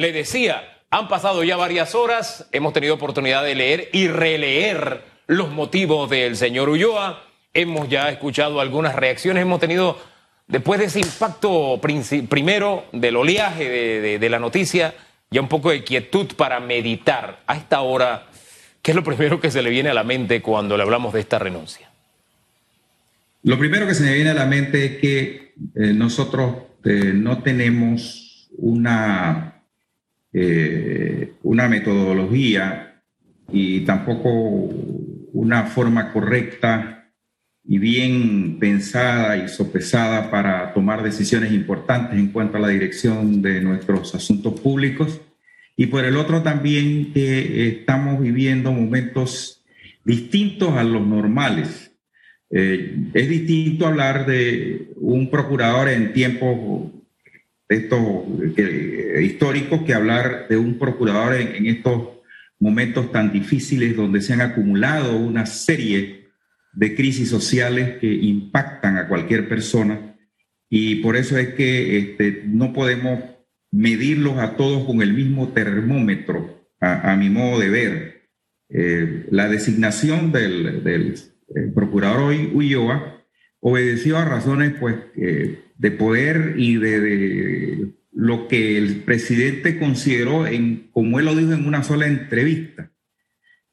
Le decía, han pasado ya varias horas, hemos tenido oportunidad de leer y releer los motivos del señor Ulloa, hemos ya escuchado algunas reacciones, hemos tenido, después de ese impacto primero del oleaje de, la noticia, ya un poco de quietud para meditar. A esta hora, ¿qué es lo primero que se le viene a la mente cuando le hablamos de esta renuncia? Lo primero que se me viene a la mente es que eh, nosotros eh, no tenemos una, eh, una metodología y tampoco una forma correcta y bien pensada y sopesada para tomar decisiones importantes en cuanto a la dirección de nuestros asuntos públicos. Y por el otro también que estamos viviendo momentos distintos a los normales eh, es distinto hablar de un procurador en tiempos estos históricos que hablar de un procurador en, estos momentos tan difíciles donde se han acumulado una serie de crisis sociales que impactan a cualquier persona y por eso es que este, no podemos medirlos a todos con el mismo termómetro, a, mi modo de ver. Eh, la designación del, del el procurador Ulloa obedeció a razones pues, de poder y de, lo que el presidente consideró, en, como él lo dijo en una sola entrevista.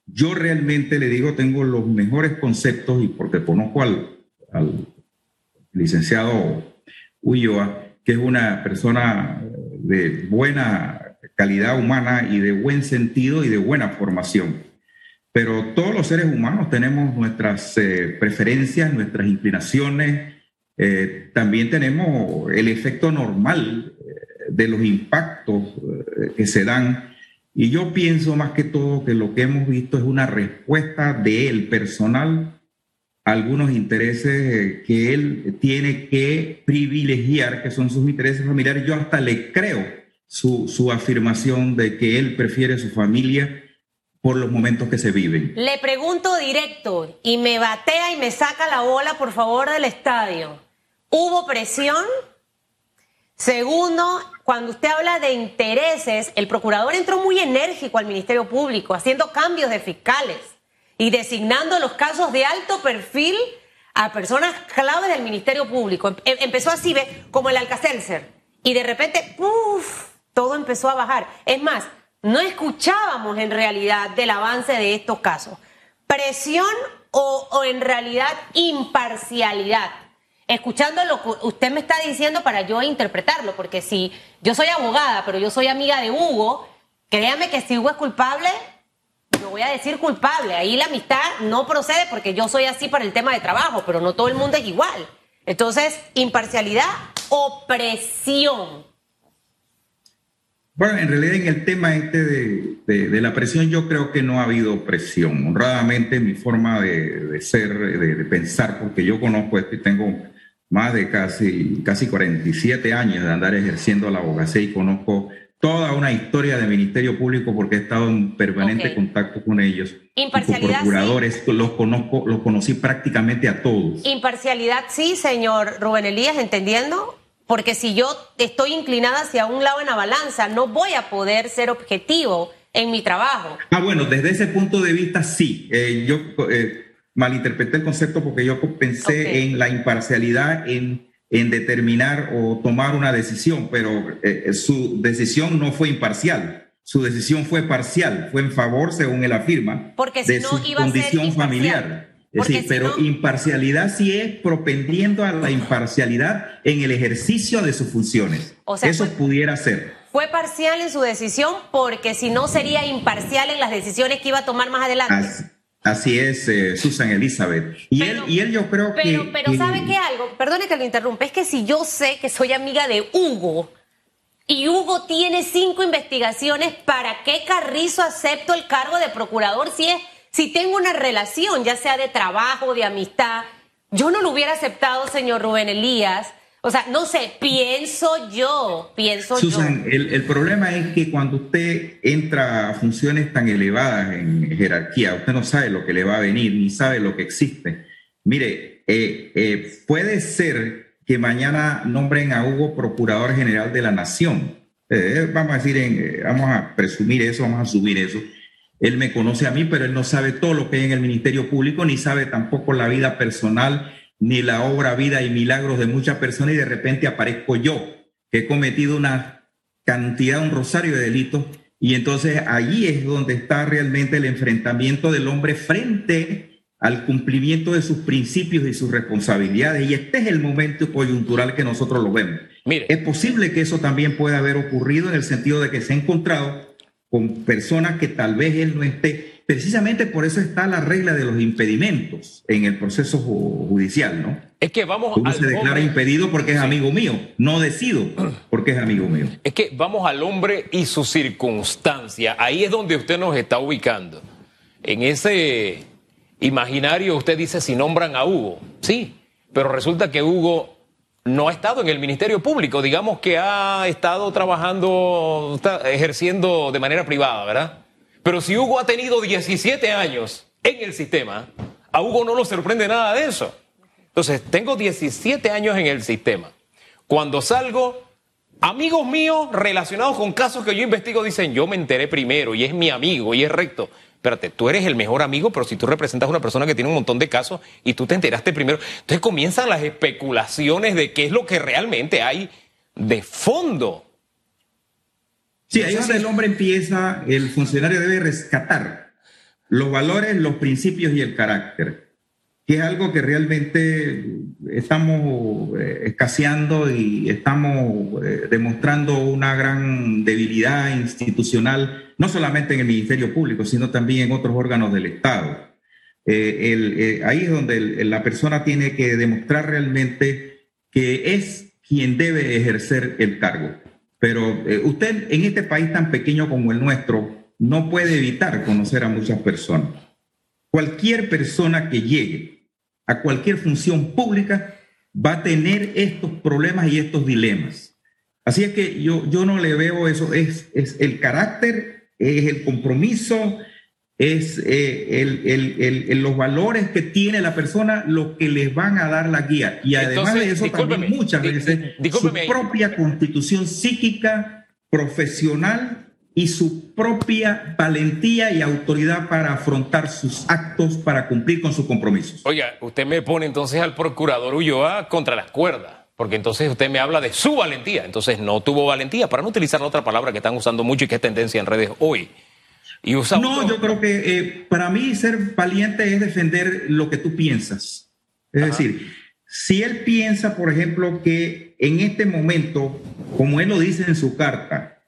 Yo realmente le digo, tengo los mejores conceptos y porque conozco al, al licenciado Ulloa, que es una persona de buena calidad humana y de buen sentido y de buena formación. Pero todos los seres humanos tenemos nuestras eh, preferencias, nuestras inclinaciones, eh, también tenemos el efecto normal eh, de los impactos que se dan. Y yo pienso más que todo que lo que hemos visto es una respuesta de él personal a algunos intereses que él tiene que privilegiar, que son sus intereses familiares. Yo hasta le creo su, su afirmación de que él prefiere su familia por los momentos que se viven. Le pregunto directo y me batea y me saca la bola, por favor, del estadio. ¿Hubo presión? Segundo, cuando usted habla de intereses, el procurador entró muy enérgico al Ministerio Público, haciendo cambios de fiscales y designando los casos de alto perfil a personas claves del Ministerio Público. Em, empezó así, como el Alcacelser. Y de repente, ¡puf! Todo empezó a bajar. Es más, no escuchábamos en realidad del avance de estos casos. Presión o, en realidad imparcialidad. Escuchando lo que usted me está diciendo para yo interpretarlo, porque si yo soy abogada, pero yo soy amiga de Hugo, créame que si Hugo es culpable, no voy a decir culpable. Ahí la amistad no procede porque yo soy así para el tema de trabajo, pero no todo el mundo es igual. Entonces, imparcialidad o presión. Bueno, en realidad en el tema este de, la presión yo creo que no ha habido presión. Honradamente mi forma de, ser, de, pensar, porque yo conozco esto y tengo más de casi, casi 47 años de andar ejerciendo la abogacía y conozco toda una historia del Ministerio Público porque he estado en permanente contacto con ellos. Imparcialidad. procuradores, los conozco, los conocí prácticamente a todos. Imparcialidad sí, señor Rubén Elías, entendiendo porque si yo estoy inclinada hacia un lado en la balanza, no voy a poder ser objetivo en mi trabajo. Ah, bueno, desde ese punto de vista sí. Eh, yo eh, malinterpreté el concepto porque yo pensé en la imparcialidad, en, en, determinar o tomar una decisión, pero eh, su decisión no fue imparcial. Su decisión fue parcial, fue en favor, según él afirma, porque de su condición familiar. Sí, pero imparcialidad sí es propendiendo a la imparcialidad en el ejercicio de sus funciones. Eso pudiera ser. Fue parcial en su decisión porque si no sería imparcial en las decisiones que iba a tomar más adelante. Así, es, eh, Susan Elizabeth. Y, él, y él yo creo que... Pero ¿sabe qué algo? Perdone que lo interrumpa. Es que si yo sé que soy amiga de Hugo y Hugo tiene cinco investigaciones, ¿para qué Carrizo acepto el cargo de procurador si es si tengo una relación, ya sea de trabajo, de amistad, yo no lo hubiera aceptado, señor Rubén Elías. O sea, no sé, pienso yo, pienso yo. Susan, el, problema es que cuando usted entra a funciones tan elevadas en jerarquía, usted no sabe lo que le va a venir, ni sabe lo que existe. Mire, eh, eh, puede ser que mañana nombren a Hugo Procurador General de la Nación eh, vamos a decir, vamos a presumir eso, vamos a subir eso. Él me conoce a mí, pero él no sabe todo lo que hay en el Ministerio Público, ni sabe tampoco la vida personal, ni la obra, vida y milagros de muchas personas, y de repente aparezco yo, que he cometido una cantidad, un rosario de delitos, y entonces allí es donde está realmente el enfrentamiento del hombre frente al cumplimiento de sus principios y sus responsabilidades. Y este es el momento coyuntural que nosotros lo vemos. Mire. Es posible que eso también pueda haber ocurrido en el sentido de que se ha encontrado con personas que tal vez él no esté. Precisamente por eso está la regla de los impedimentos en el proceso judicial, ¿no? Es que vamos Uno se declara impedido porque es amigo mío, no decido porque es amigo mío. Es que vamos al hombre y su circunstancia. Ahí es donde usted nos está ubicando. En ese imaginario usted dice si nombran a Hugo. Sí, pero resulta que Hugo no ha estado en el Ministerio Público, digamos que ha estado trabajando, está ejerciendo de manera privada, ¿verdad? Pero si Hugo ha tenido 17 años en el sistema, a Hugo no lo sorprende nada de eso. Entonces, tengo 17 años en el sistema. Cuando salgo, amigos míos relacionados con casos que yo investigo dicen, yo me enteré primero y es mi amigo y es recto espérate, tú eres el mejor amigo, pero si tú representas a una persona que tiene un montón de casos y tú te enteraste primero, entonces comienzan las especulaciones de qué es lo que realmente hay de fondo. Sí, ahí donde el hombre empieza, el funcionario debe rescatar los valores, los principios y el carácter que es algo que realmente estamos eh, escaseando y estamos eh, demostrando una gran debilidad institucional, no solamente en el Ministerio Público, sino también en otros órganos del Estado. Eh, ahí es donde la persona tiene que demostrar realmente que es quien debe ejercer el cargo. Pero usted en este país tan pequeño como el nuestro no puede evitar conocer a muchas personas. Cualquier persona que llegue a cualquier función pública va a tener estos problemas y estos dilemas. Así es que yo, yo no le veo eso, es, es el carácter, es el compromiso, es eh, el, los valores que tiene la persona lo que les van a dar la guía. Y además de eso, también muchas veces su propia constitución psíquica, profesional y su propia valentía y autoridad para afrontar sus actos, para cumplir con sus compromisos. Oiga, usted me pone entonces al procurador Ulloa contra las cuerdas, porque entonces usted me habla de su valentía, entonces no tuvo valentía, para no utilizar la otra palabra que están usando mucho y que es tendencia en redes hoy. Y no, yo creo que eh, para mí ser valiente es defender lo que tú piensas. Es decir, si él piensa, por ejemplo, que en este momento, como él lo dice en su carta,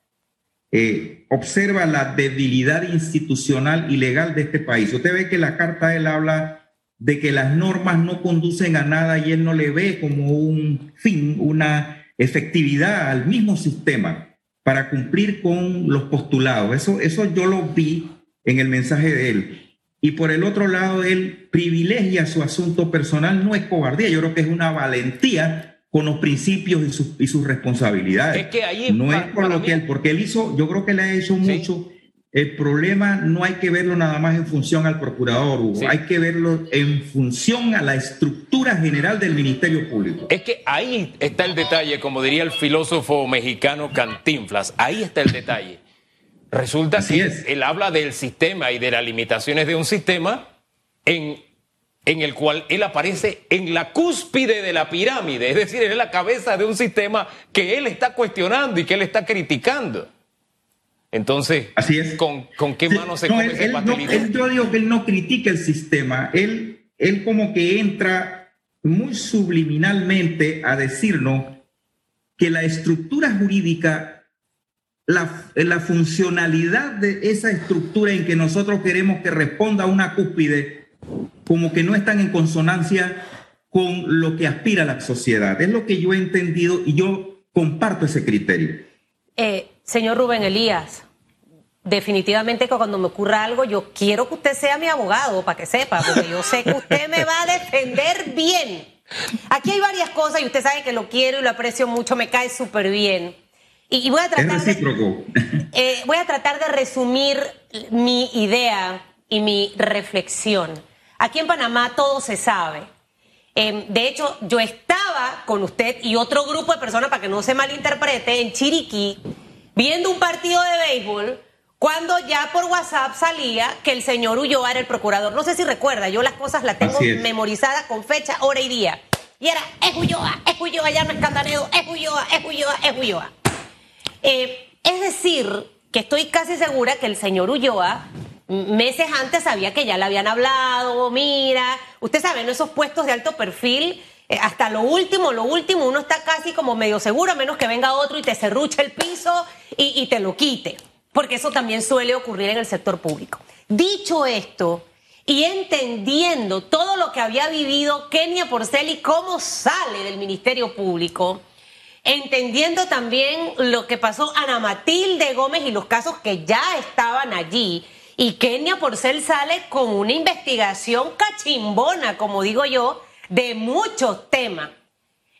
eh, observa la debilidad institucional y legal de este país. Usted ve que la carta él habla de que las normas no conducen a nada y él no le ve como un fin, una efectividad al mismo sistema para cumplir con los postulados. Eso, eso yo lo vi en el mensaje de él. Y por el otro lado, él privilegia su asunto personal, no es cobardía, yo creo que es una valentía con los principios y sus, y sus responsabilidades. Es que ahí no es por lo que él, porque él hizo, yo creo que le ha hecho mucho. El problema no hay que verlo nada más en función al procurador, Hugo. hay que verlo en función a la estructura general del Ministerio Público. Es que ahí está el detalle, como diría el filósofo mexicano Cantinflas, ahí está el detalle. Resulta que él habla del sistema y de las limitaciones de un sistema en en el cual él aparece en la cúspide de la pirámide, es decir, en la cabeza de un sistema que él está cuestionando y que él está criticando. Entonces, Así es. ¿con, qué mano se come ese Yo digo que él no critica el sistema, él, él como que entra muy subliminalmente a decirnos que la estructura jurídica, la, la funcionalidad de esa estructura en que nosotros queremos que responda a una cúspide, como que no están en consonancia con lo que aspira la sociedad. Es lo que yo he entendido y yo comparto ese criterio. Eh, señor Rubén Elías, definitivamente que cuando me ocurra algo, yo quiero que usted sea mi abogado, para que sepa, porque yo sé que usted me va a defender bien. Aquí hay varias cosas y usted sabe que lo quiero y lo aprecio mucho, me cae súper bien. Y, voy a tratar de, eh, voy a tratar de resumir mi idea y mi reflexión. Aquí en Panamá todo se sabe. Em, de hecho, yo estaba con usted y otro grupo de personas, para que no se malinterprete, en Chiriquí, viendo un partido de béisbol cuando ya por WhatsApp salía que el señor Ulloa era el procurador. No sé si recuerda, yo las cosas las tengo memorizadas con fecha, hora y día. Y era, es Ulloa, es Ulloa, ya no es Candanedo, es Ulloa, es Ulloa, es Ulloa. Eh, es decir, que estoy casi segura que el señor Ulloa meses antes sabía que ya le habían hablado, mira, usted sabe, en esos puestos de alto perfil, hasta lo último, lo último, uno está casi como medio seguro, a menos que venga otro y te cerruche el piso y te lo quite porque eso también suele ocurrir en el sector público. Dicho esto, y entendiendo todo lo que había vivido Kenia Porcel y cómo sale del Ministerio Público, entendiendo también lo que pasó Ana Matilde Gómez y los casos que ya estaban allí, y Kenia Porcel sale con una investigación cachimbona, como digo yo, de muchos temas.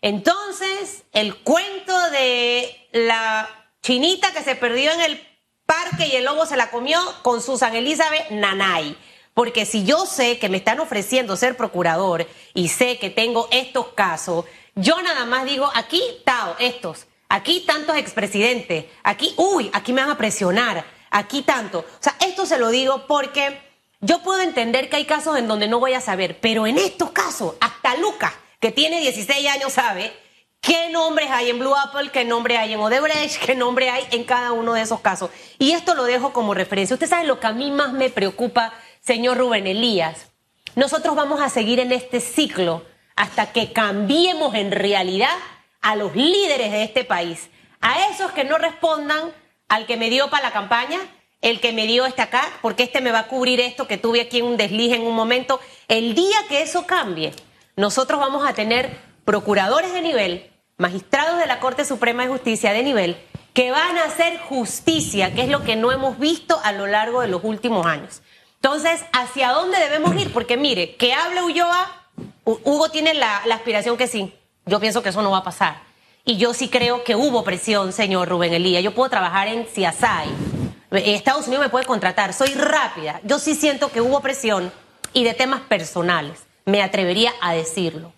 Entonces, el cuento de la chinita que se perdió en el Parque y el lobo se la comió con Susan Elizabeth Nanay. Porque si yo sé que me están ofreciendo ser procurador y sé que tengo estos casos, yo nada más digo, aquí, Tao, estos, aquí tantos expresidentes, aquí, uy, aquí me van a presionar, aquí tanto. O sea, esto se lo digo porque yo puedo entender que hay casos en donde no voy a saber, pero en estos casos, hasta Lucas, que tiene 16 años, sabe qué nombres hay en Blue Apple, qué nombre hay en Odebrecht, qué nombre hay en cada uno de esos casos. Y esto lo dejo como referencia. Usted sabe lo que a mí más me preocupa, señor Rubén Elías. Nosotros vamos a seguir en este ciclo hasta que cambiemos en realidad a los líderes de este país, a esos que no respondan al que me dio para la campaña, el que me dio este acá, porque este me va a cubrir esto que tuve aquí en un desliz en un momento. El día que eso cambie, nosotros vamos a tener procuradores de nivel, magistrados de la Corte Suprema de Justicia de nivel, que van a hacer justicia, que es lo que no hemos visto a lo largo de los últimos años. Entonces, ¿hacia dónde debemos ir? Porque mire, que hable Ulloa, Hugo tiene la, aspiración que sí. Yo pienso que eso no va a pasar. Y yo sí creo que hubo presión, señor Rubén Elías. Yo puedo trabajar en CIASAI. Estados Unidos me puede contratar. Soy rápida. Yo sí siento que hubo presión y de temas personales. Me atrevería a decirlo.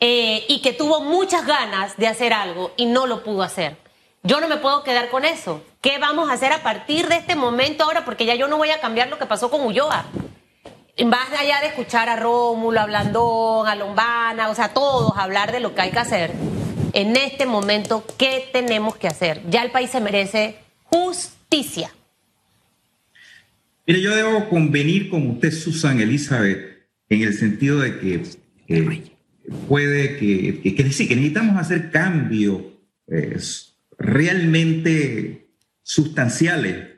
Eh, y que tuvo muchas ganas de hacer algo y no lo pudo hacer. Yo no me puedo quedar con eso. ¿Qué vamos a hacer a partir de este momento ahora? Porque ya yo no voy a cambiar lo que pasó con Ulloa. Más allá de escuchar a Rómulo, a Blandón, a Lombana, o sea, todos hablar de lo que hay que hacer. En este momento, ¿qué tenemos que hacer? Ya el país se merece justicia. Mire, yo debo convenir con usted, Susan Elizabeth, en el sentido de que puede que, que, que, necesitamos hacer cambios eh, realmente sustanciales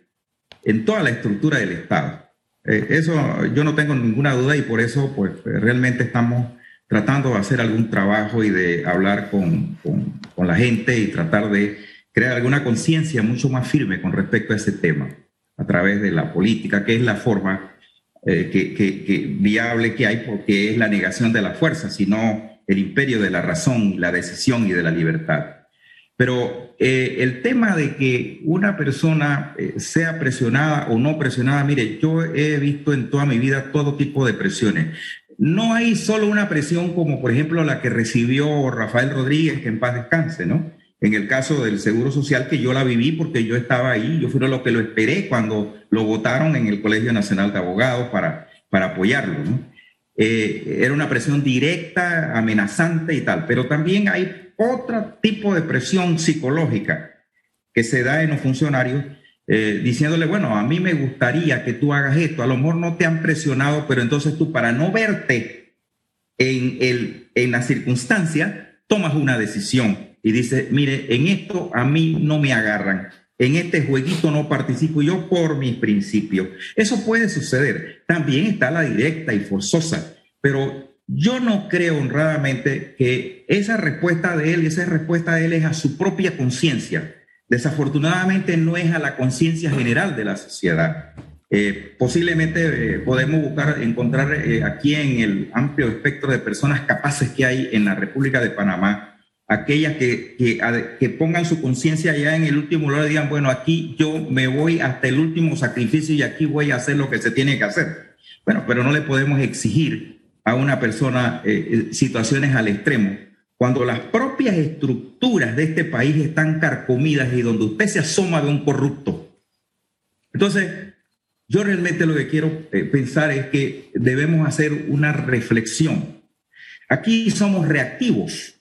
en toda la estructura del Estado. Eh, eso yo no tengo ninguna duda y por eso pues realmente estamos tratando de hacer algún trabajo y de hablar con, con la gente y tratar de crear alguna conciencia mucho más firme con respecto a ese tema a través de la política, que es la forma eh, que, viable que hay porque es la negación de la fuerza, sino el imperio de la razón, la decisión y de la libertad. Pero eh, el tema de que una persona eh, sea presionada o no presionada, mire, yo he visto en toda mi vida todo tipo de presiones. No hay solo una presión como por ejemplo la que recibió Rafael Rodríguez, que en paz descanse, ¿no? En el caso del Seguro Social, que yo la viví porque yo estaba ahí, yo fui lo que lo esperé cuando lo votaron en el Colegio Nacional de Abogados para, para apoyarlo. Eh, era una presión directa, amenazante y tal, pero también hay otro tipo de presión psicológica que se da en los funcionarios eh, diciéndole, bueno, a mí me gustaría que tú hagas esto, a lo mejor no te han presionado, pero entonces tú para no verte en, el, en la circunstancia, tomas una decisión y dice, mire, en esto a mí no me agarran, en este jueguito no participo yo por mis principios. Eso puede suceder. También está la directa y forzosa, pero yo no creo honradamente que esa respuesta de él, esa respuesta de él es a su propia conciencia. Desafortunadamente no es a la conciencia general de la sociedad. Eh, posiblemente eh, podemos buscar, encontrar eh, aquí en el amplio espectro de personas capaces que hay en la República de Panamá aquellas que, que, pongan su conciencia ya en el último lugar y digan, bueno, aquí yo me voy hasta el último sacrificio y aquí voy a hacer lo que se tiene que hacer. Bueno, pero no le podemos exigir a una persona eh, eh, situaciones al extremo, cuando las propias estructuras de este país están carcomidas y donde usted se asoma de un corrupto. Entonces, yo realmente lo que quiero eh, pensar es que debemos hacer una reflexión. Aquí somos reactivos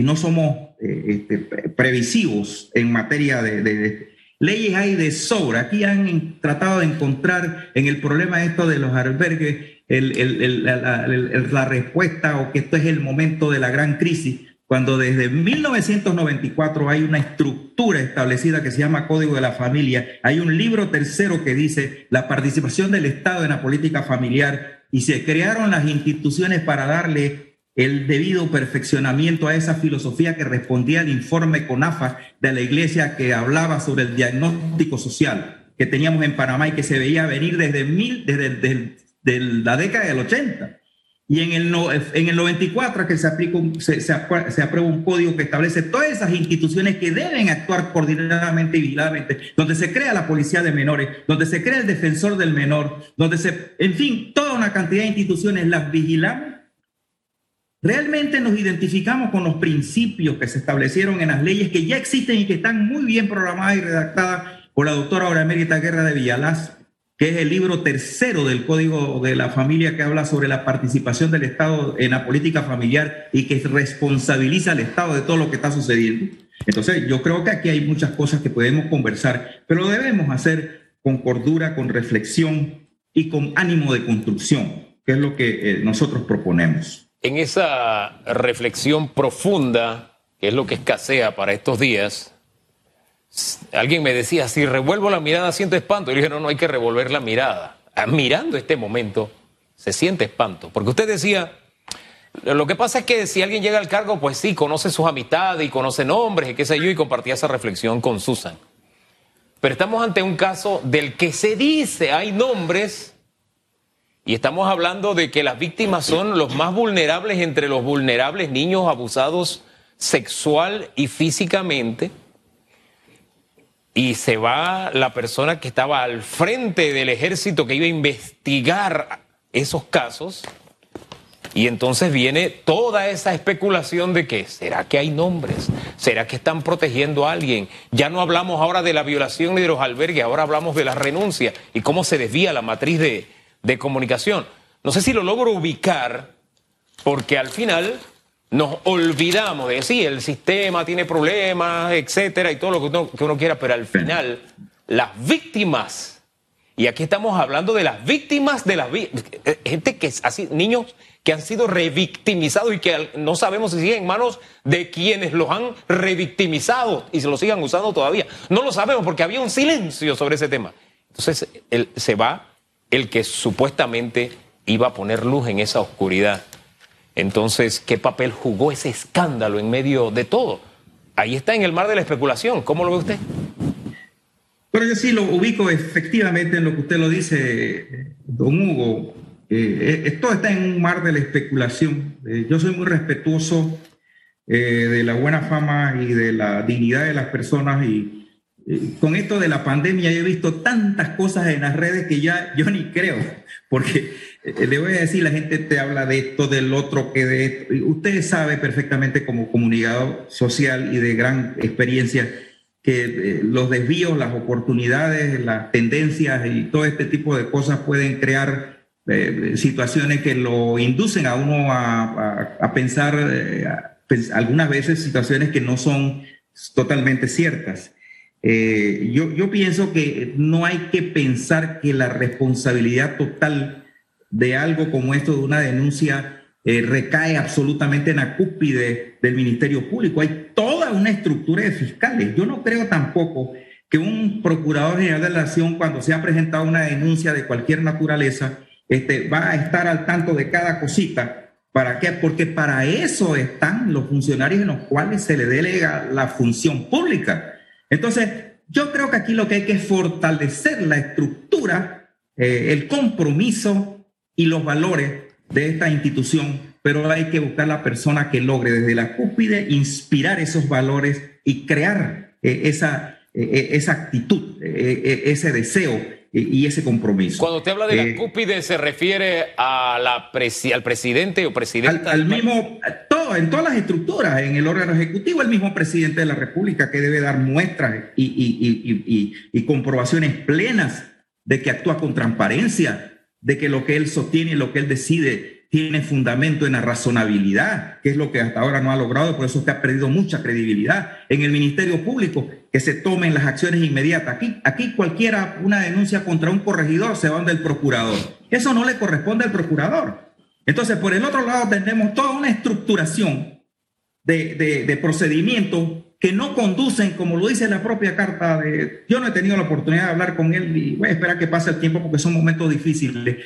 y no somos eh, este, previsivos en materia de, leyes hay de sobra. Aquí han tratado de encontrar en el problema esto de los albergues la, respuesta o que esto es el momento de la gran crisis, cuando desde 1994 hay una estructura establecida que se llama Código de la Familia, hay un libro tercero que dice la participación del Estado en la política familiar y se crearon las instituciones para darle el debido perfeccionamiento a esa filosofía que respondía al informe CONAFA de la Iglesia que hablaba sobre el diagnóstico social que teníamos en Panamá y que se veía venir desde, mil, desde, desde de la década del 80. Y en el, en el 94 que se, aplica se, se, aprueba un código que establece todas esas instituciones que deben actuar coordinadamente y vigiladamente, donde se crea la policía de menores, donde se crea el defensor del menor, donde se, en fin, toda una cantidad de instituciones las vigilamos. Realmente nos identificamos con los principios que se establecieron en las leyes que ya existen y que están muy bien programadas y redactadas por la doctora Aura Mérita Guerra de Villalaz que es el libro tercero del Código de la Familia que habla sobre la participación del Estado en la política familiar y que responsabiliza al Estado de todo lo que está sucediendo. Entonces, yo creo que aquí hay muchas cosas que podemos conversar, pero debemos hacer con cordura, con reflexión y con ánimo de construcción, que es lo que eh, nosotros proponemos. En esa reflexión profunda, que es lo que escasea para estos días, Alguien me decía, si revuelvo la mirada siento espanto. Y yo dije, no, no hay que revolver la mirada. Ah, mirando este momento, se siente espanto. Porque usted decía, lo que pasa es que si alguien llega al cargo, pues sí, conoce sus amistades y conoce nombres y qué sé yo, y compartía esa reflexión con Susan. Pero estamos ante un caso del que se dice, hay nombres, y estamos hablando de que las víctimas son los más vulnerables entre los vulnerables niños abusados sexual y físicamente y se va la persona que estaba al frente del ejército que iba a investigar esos casos. Y entonces viene toda esa especulación de que, ¿será que hay nombres? ¿Será que están protegiendo a alguien? Ya no hablamos ahora de la violación ni de los albergues, ahora hablamos de la renuncia y cómo se desvía la matriz de, de comunicación. No sé si lo logro ubicar, porque al final nos olvidamos de sí, el sistema tiene problemas, etcétera, y todo lo que uno, quiera, pero al final, las víctimas, y aquí estamos hablando de las víctimas de las eh, gente que es así, niños que han sido revictimizados y que no sabemos si siguen en manos de quienes los han revictimizado y se lo sigan usando todavía. No lo sabemos porque había un silencio sobre ese tema. Entonces, se va el que supuestamente iba a poner luz en esa oscuridad. Entonces, ¿qué papel jugó ese escándalo en medio de todo? Ahí está en el mar de la especulación. ¿Cómo lo ve usted? Pero yo sí lo ubico efectivamente en lo que usted lo dice, don Hugo. Eh, esto está en un mar de la especulación. Eh, yo soy muy respetuoso eh, de la buena fama y de la dignidad de las personas y con esto de la pandemia he visto tantas cosas en las redes que ya yo ni creo, porque eh, le voy a decir, la gente te habla de esto, del otro, que de esto. Usted sabe perfectamente como comunicador social y de gran experiencia que eh, los desvíos, las oportunidades, las tendencias y todo este tipo de cosas pueden crear eh, situaciones que lo inducen a uno a, pensar algunas veces situaciones que no son totalmente ciertas. Yo, yo pienso que no hay que pensar que la responsabilidad total de algo como esto, de una denuncia, eh, recae absolutamente en la cúspide del Ministerio Público. Hay toda una estructura de fiscales. Yo no creo tampoco que un procurador general de la Nación, cuando se ha presentado una denuncia de cualquier naturaleza, este, va a estar al tanto de cada cosita. ¿Para qué? Porque para eso están los funcionarios en los cuales se le delega la función pública. Entonces, yo creo que aquí lo que hay que es fortalecer la estructura, eh, el compromiso y los valores de esta institución, pero hay que buscar la persona que logre desde la cúspide inspirar esos valores y crear eh, esa, eh, esa actitud, ese deseo y ese compromiso. Cuando usted habla de la cúspide, ¿se refiere a la al presidente o presidenta? Al, mismo, todo en todas las estructuras, en el órgano ejecutivo, el mismo presidente de la República que debe dar muestras y, y comprobaciones plenas de que actúa con transparencia, de que lo que él sostiene y lo que él decide tiene fundamento en la razonabilidad, que es lo que hasta ahora no ha logrado, por eso es que ha perdido mucha credibilidad en el Ministerio Público, que se tomen las acciones inmediatas. Aquí, aquí cualquiera, una denuncia contra un corregidor se va donde el procurador. Eso no le corresponde al procurador. Entonces, por el otro lado, tenemos toda una estructuración de, de, de procedimientos que no conducen, como lo dice la propia carta de... Yo no he tenido la oportunidad de hablar con él y voy a esperar que pase el tiempo porque son momentos difíciles.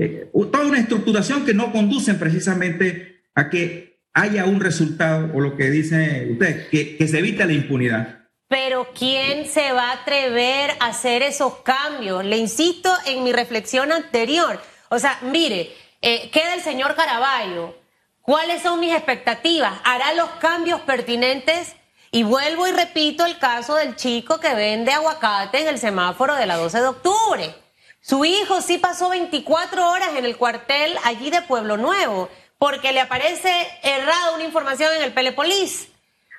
Eh, toda una estructuración que no conducen precisamente a que haya un resultado o lo que dice usted, que, se evite la impunidad. Pero ¿quién se va a atrever a hacer esos cambios? Le insisto en mi reflexión anterior. O sea, mire, eh, queda el señor Caraballo. ¿Cuáles son mis expectativas? ¿Hará los cambios pertinentes? Y vuelvo y repito el caso del chico que vende aguacate en el semáforo de la 12 de octubre. Su hijo sí pasó 24 horas en el cuartel allí de Pueblo Nuevo, porque le aparece errada una información en el Pelepolis.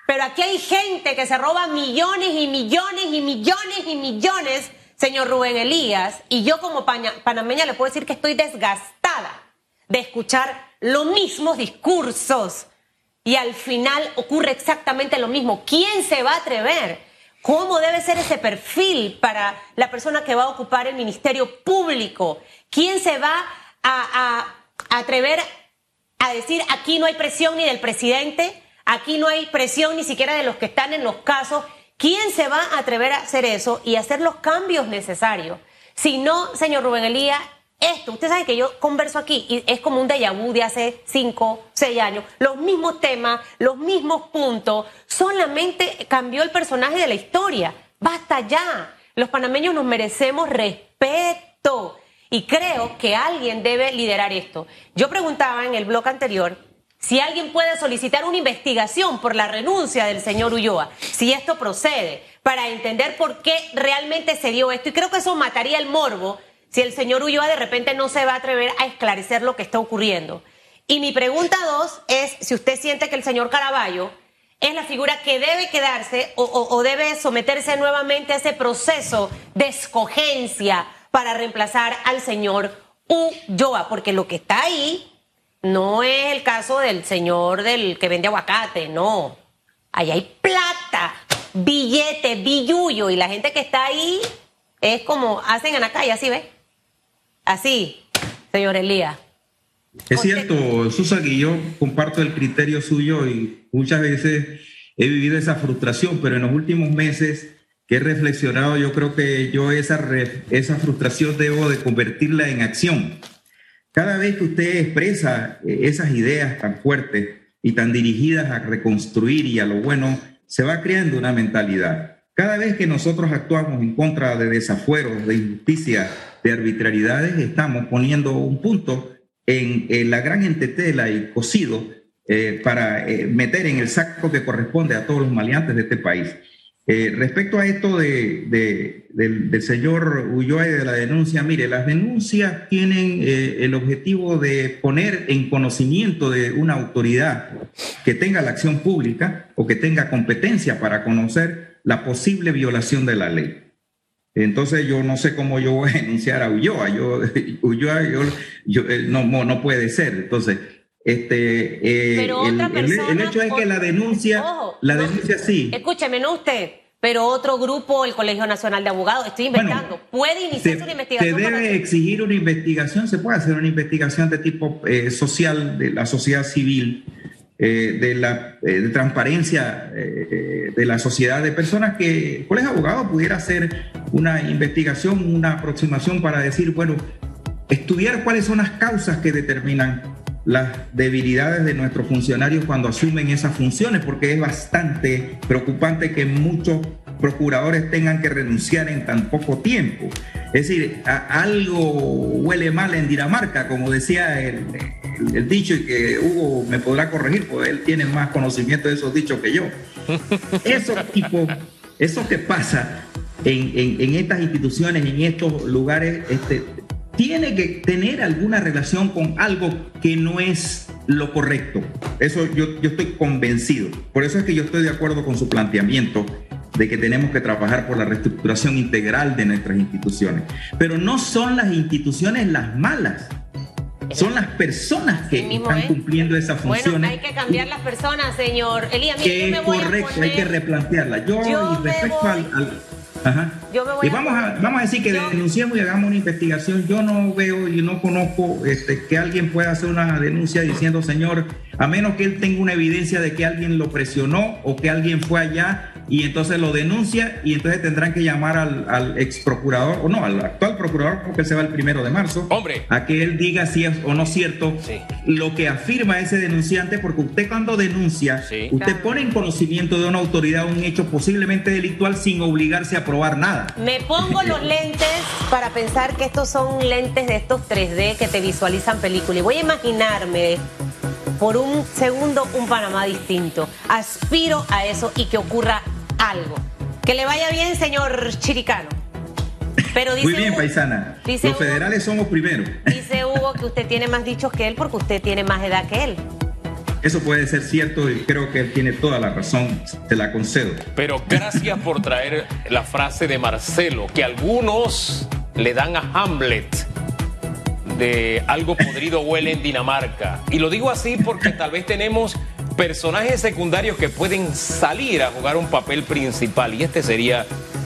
Pero aquí hay gente que se roba millones y millones y millones y millones, señor Rubén Elías, y yo como panameña le puedo decir que estoy desgastada de escuchar los mismos discursos y al final ocurre exactamente lo mismo. ¿Quién se va a atrever? ¿Cómo debe ser ese perfil para la persona que va a ocupar el Ministerio Público? ¿Quién se va a, atrever a decir aquí no hay presión ni del presidente, aquí no hay presión ni siquiera de los que están en los casos? ¿Quién se va a atrever a hacer eso y hacer los cambios necesarios? Si no, señor Rubén Elías, esto, usted sabe que yo converso aquí y es como un déjà de hace cinco, seis años. Los mismos temas, los mismos puntos. Solamente cambió el personaje de la historia. Basta ya. Los panameños nos merecemos respeto. Y creo que alguien debe liderar esto. Yo preguntaba en el blog anterior si alguien puede solicitar una investigación por la renuncia del señor Ulloa, si esto procede, para entender por qué realmente se dio esto. Y creo que eso mataría el morbo si el señor Ulloa de repente no se va a atrever a esclarecer lo que está ocurriendo. Y mi pregunta dos es si usted siente que el señor Caraballo es la figura que debe quedarse o, debe someterse nuevamente a ese proceso de escogencia para reemplazar al señor Ulloa, porque lo que está ahí no es el caso del señor del que vende aguacate, no. Ahí hay plata, billete, billuyo, y la gente que está ahí es como hacen en la calle, así ve. Así, señor Elías. Es cierto, Susa, que yo comparto el criterio suyo y muchas veces he vivido esa frustración, pero en los últimos meses que he reflexionado, yo creo que yo esa, esa frustración debo de convertirla en acción. Cada vez que usted expresa eh, esas ideas tan fuertes y tan dirigidas a reconstruir y a lo bueno, se va creando una mentalidad. Cada vez que nosotros actuamos en contra de desafueros, de injusticia, de arbitrariedades, estamos poniendo un punto en, la gran entetela y cocido eh, para eh, meter en el saco que corresponde a todos los maleantes de este país. Eh, respecto a esto de, del, señor Ulloa de la denuncia, mire, las denuncias tienen el objetivo de poner en conocimiento de una autoridad que tenga la acción pública o que tenga competencia para conocer la posible violación de la ley. Entonces yo no sé cómo yo voy a denunciar a Ulloa. Yo, Ulloa yo, no, no puede ser. Entonces, este, eh, el, hecho es que la denuncia, la denuncia sí. Escúcheme, no usted, pero otro grupo, el Colegio Nacional de Abogados, estoy inventando, puede iniciar una investigación. Se debe exigir una investigación, se puede hacer una investigación de tipo eh, social de la sociedad civil eh, de la eh, transparencia de la sociedad, de personas que el colegio de abogados pudiera hacer una investigación, una aproximación para decir, bueno, estudiar cuáles son las causas que determinan las debilidades de nuestros funcionarios cuando asumen esas funciones, porque es bastante preocupante que muchos procuradores tengan que renunciar en tan poco tiempo. Es decir, algo huele mal en Dinamarca, como decía el, el, dicho y que Hugo me podrá corregir, porque él tiene más conocimiento de esos dichos que yo. Eso tipo, eso que pasa en, estas instituciones, en estos lugares, este, tiene que tener alguna relación con algo que no es lo correcto. Eso yo, yo estoy convencido. Por eso es que yo estoy de acuerdo con su planteamiento de que tenemos que trabajar por la reestructuración integral de nuestras instituciones. Pero no son las instituciones las malas. Son las personas que están cumpliendo esas funciones. Bueno, hay que cambiar las personas, señor Elías. Que es correcto, hay que replantearla. Yo, y respecto al Ajá. y vamos a, vamos a decir que denunciemos y hagamos una investigación. Yo no veo y no conozco este, que alguien pueda hacer una denuncia diciendo, señor, a menos que él tenga una evidencia de que alguien lo presionó o que alguien fue allá y entonces lo denuncia y entonces tendrán que llamar al, ex procurador, o no, al actual procurador, porque se va el primero de marzo, Hombre. a que él diga si es o no cierto lo que afirma ese denunciante, porque usted cuando denuncia, usted pone en conocimiento de una autoridad un hecho posiblemente delictual sin obligarse a probar nada. Me pongo los lentes para pensar que estos son lentes de estos 3D que te visualizan película y voy a imaginarme por un segundo un Panamá distinto. Aspiro a eso y que ocurra algo. Que le vaya bien, señor Chiricano. Pero dice Muy bien, paisana. Los federales somos primero. Dice Hugo que usted tiene más dichos que él porque usted tiene más edad que él. Eso puede ser cierto y creo que él tiene toda la razón, te la concedo. Pero gracias por traer la frase de Marcelo, que algunos le dan a Hamlet de algo podrido huele en Dinamarca. Y lo digo así porque tal vez tenemos personajes secundarios que pueden salir a jugar un papel principal y este sería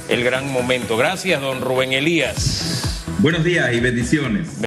el gran momento. Gracias, don Rubén Elías. Buenos días y bendiciones.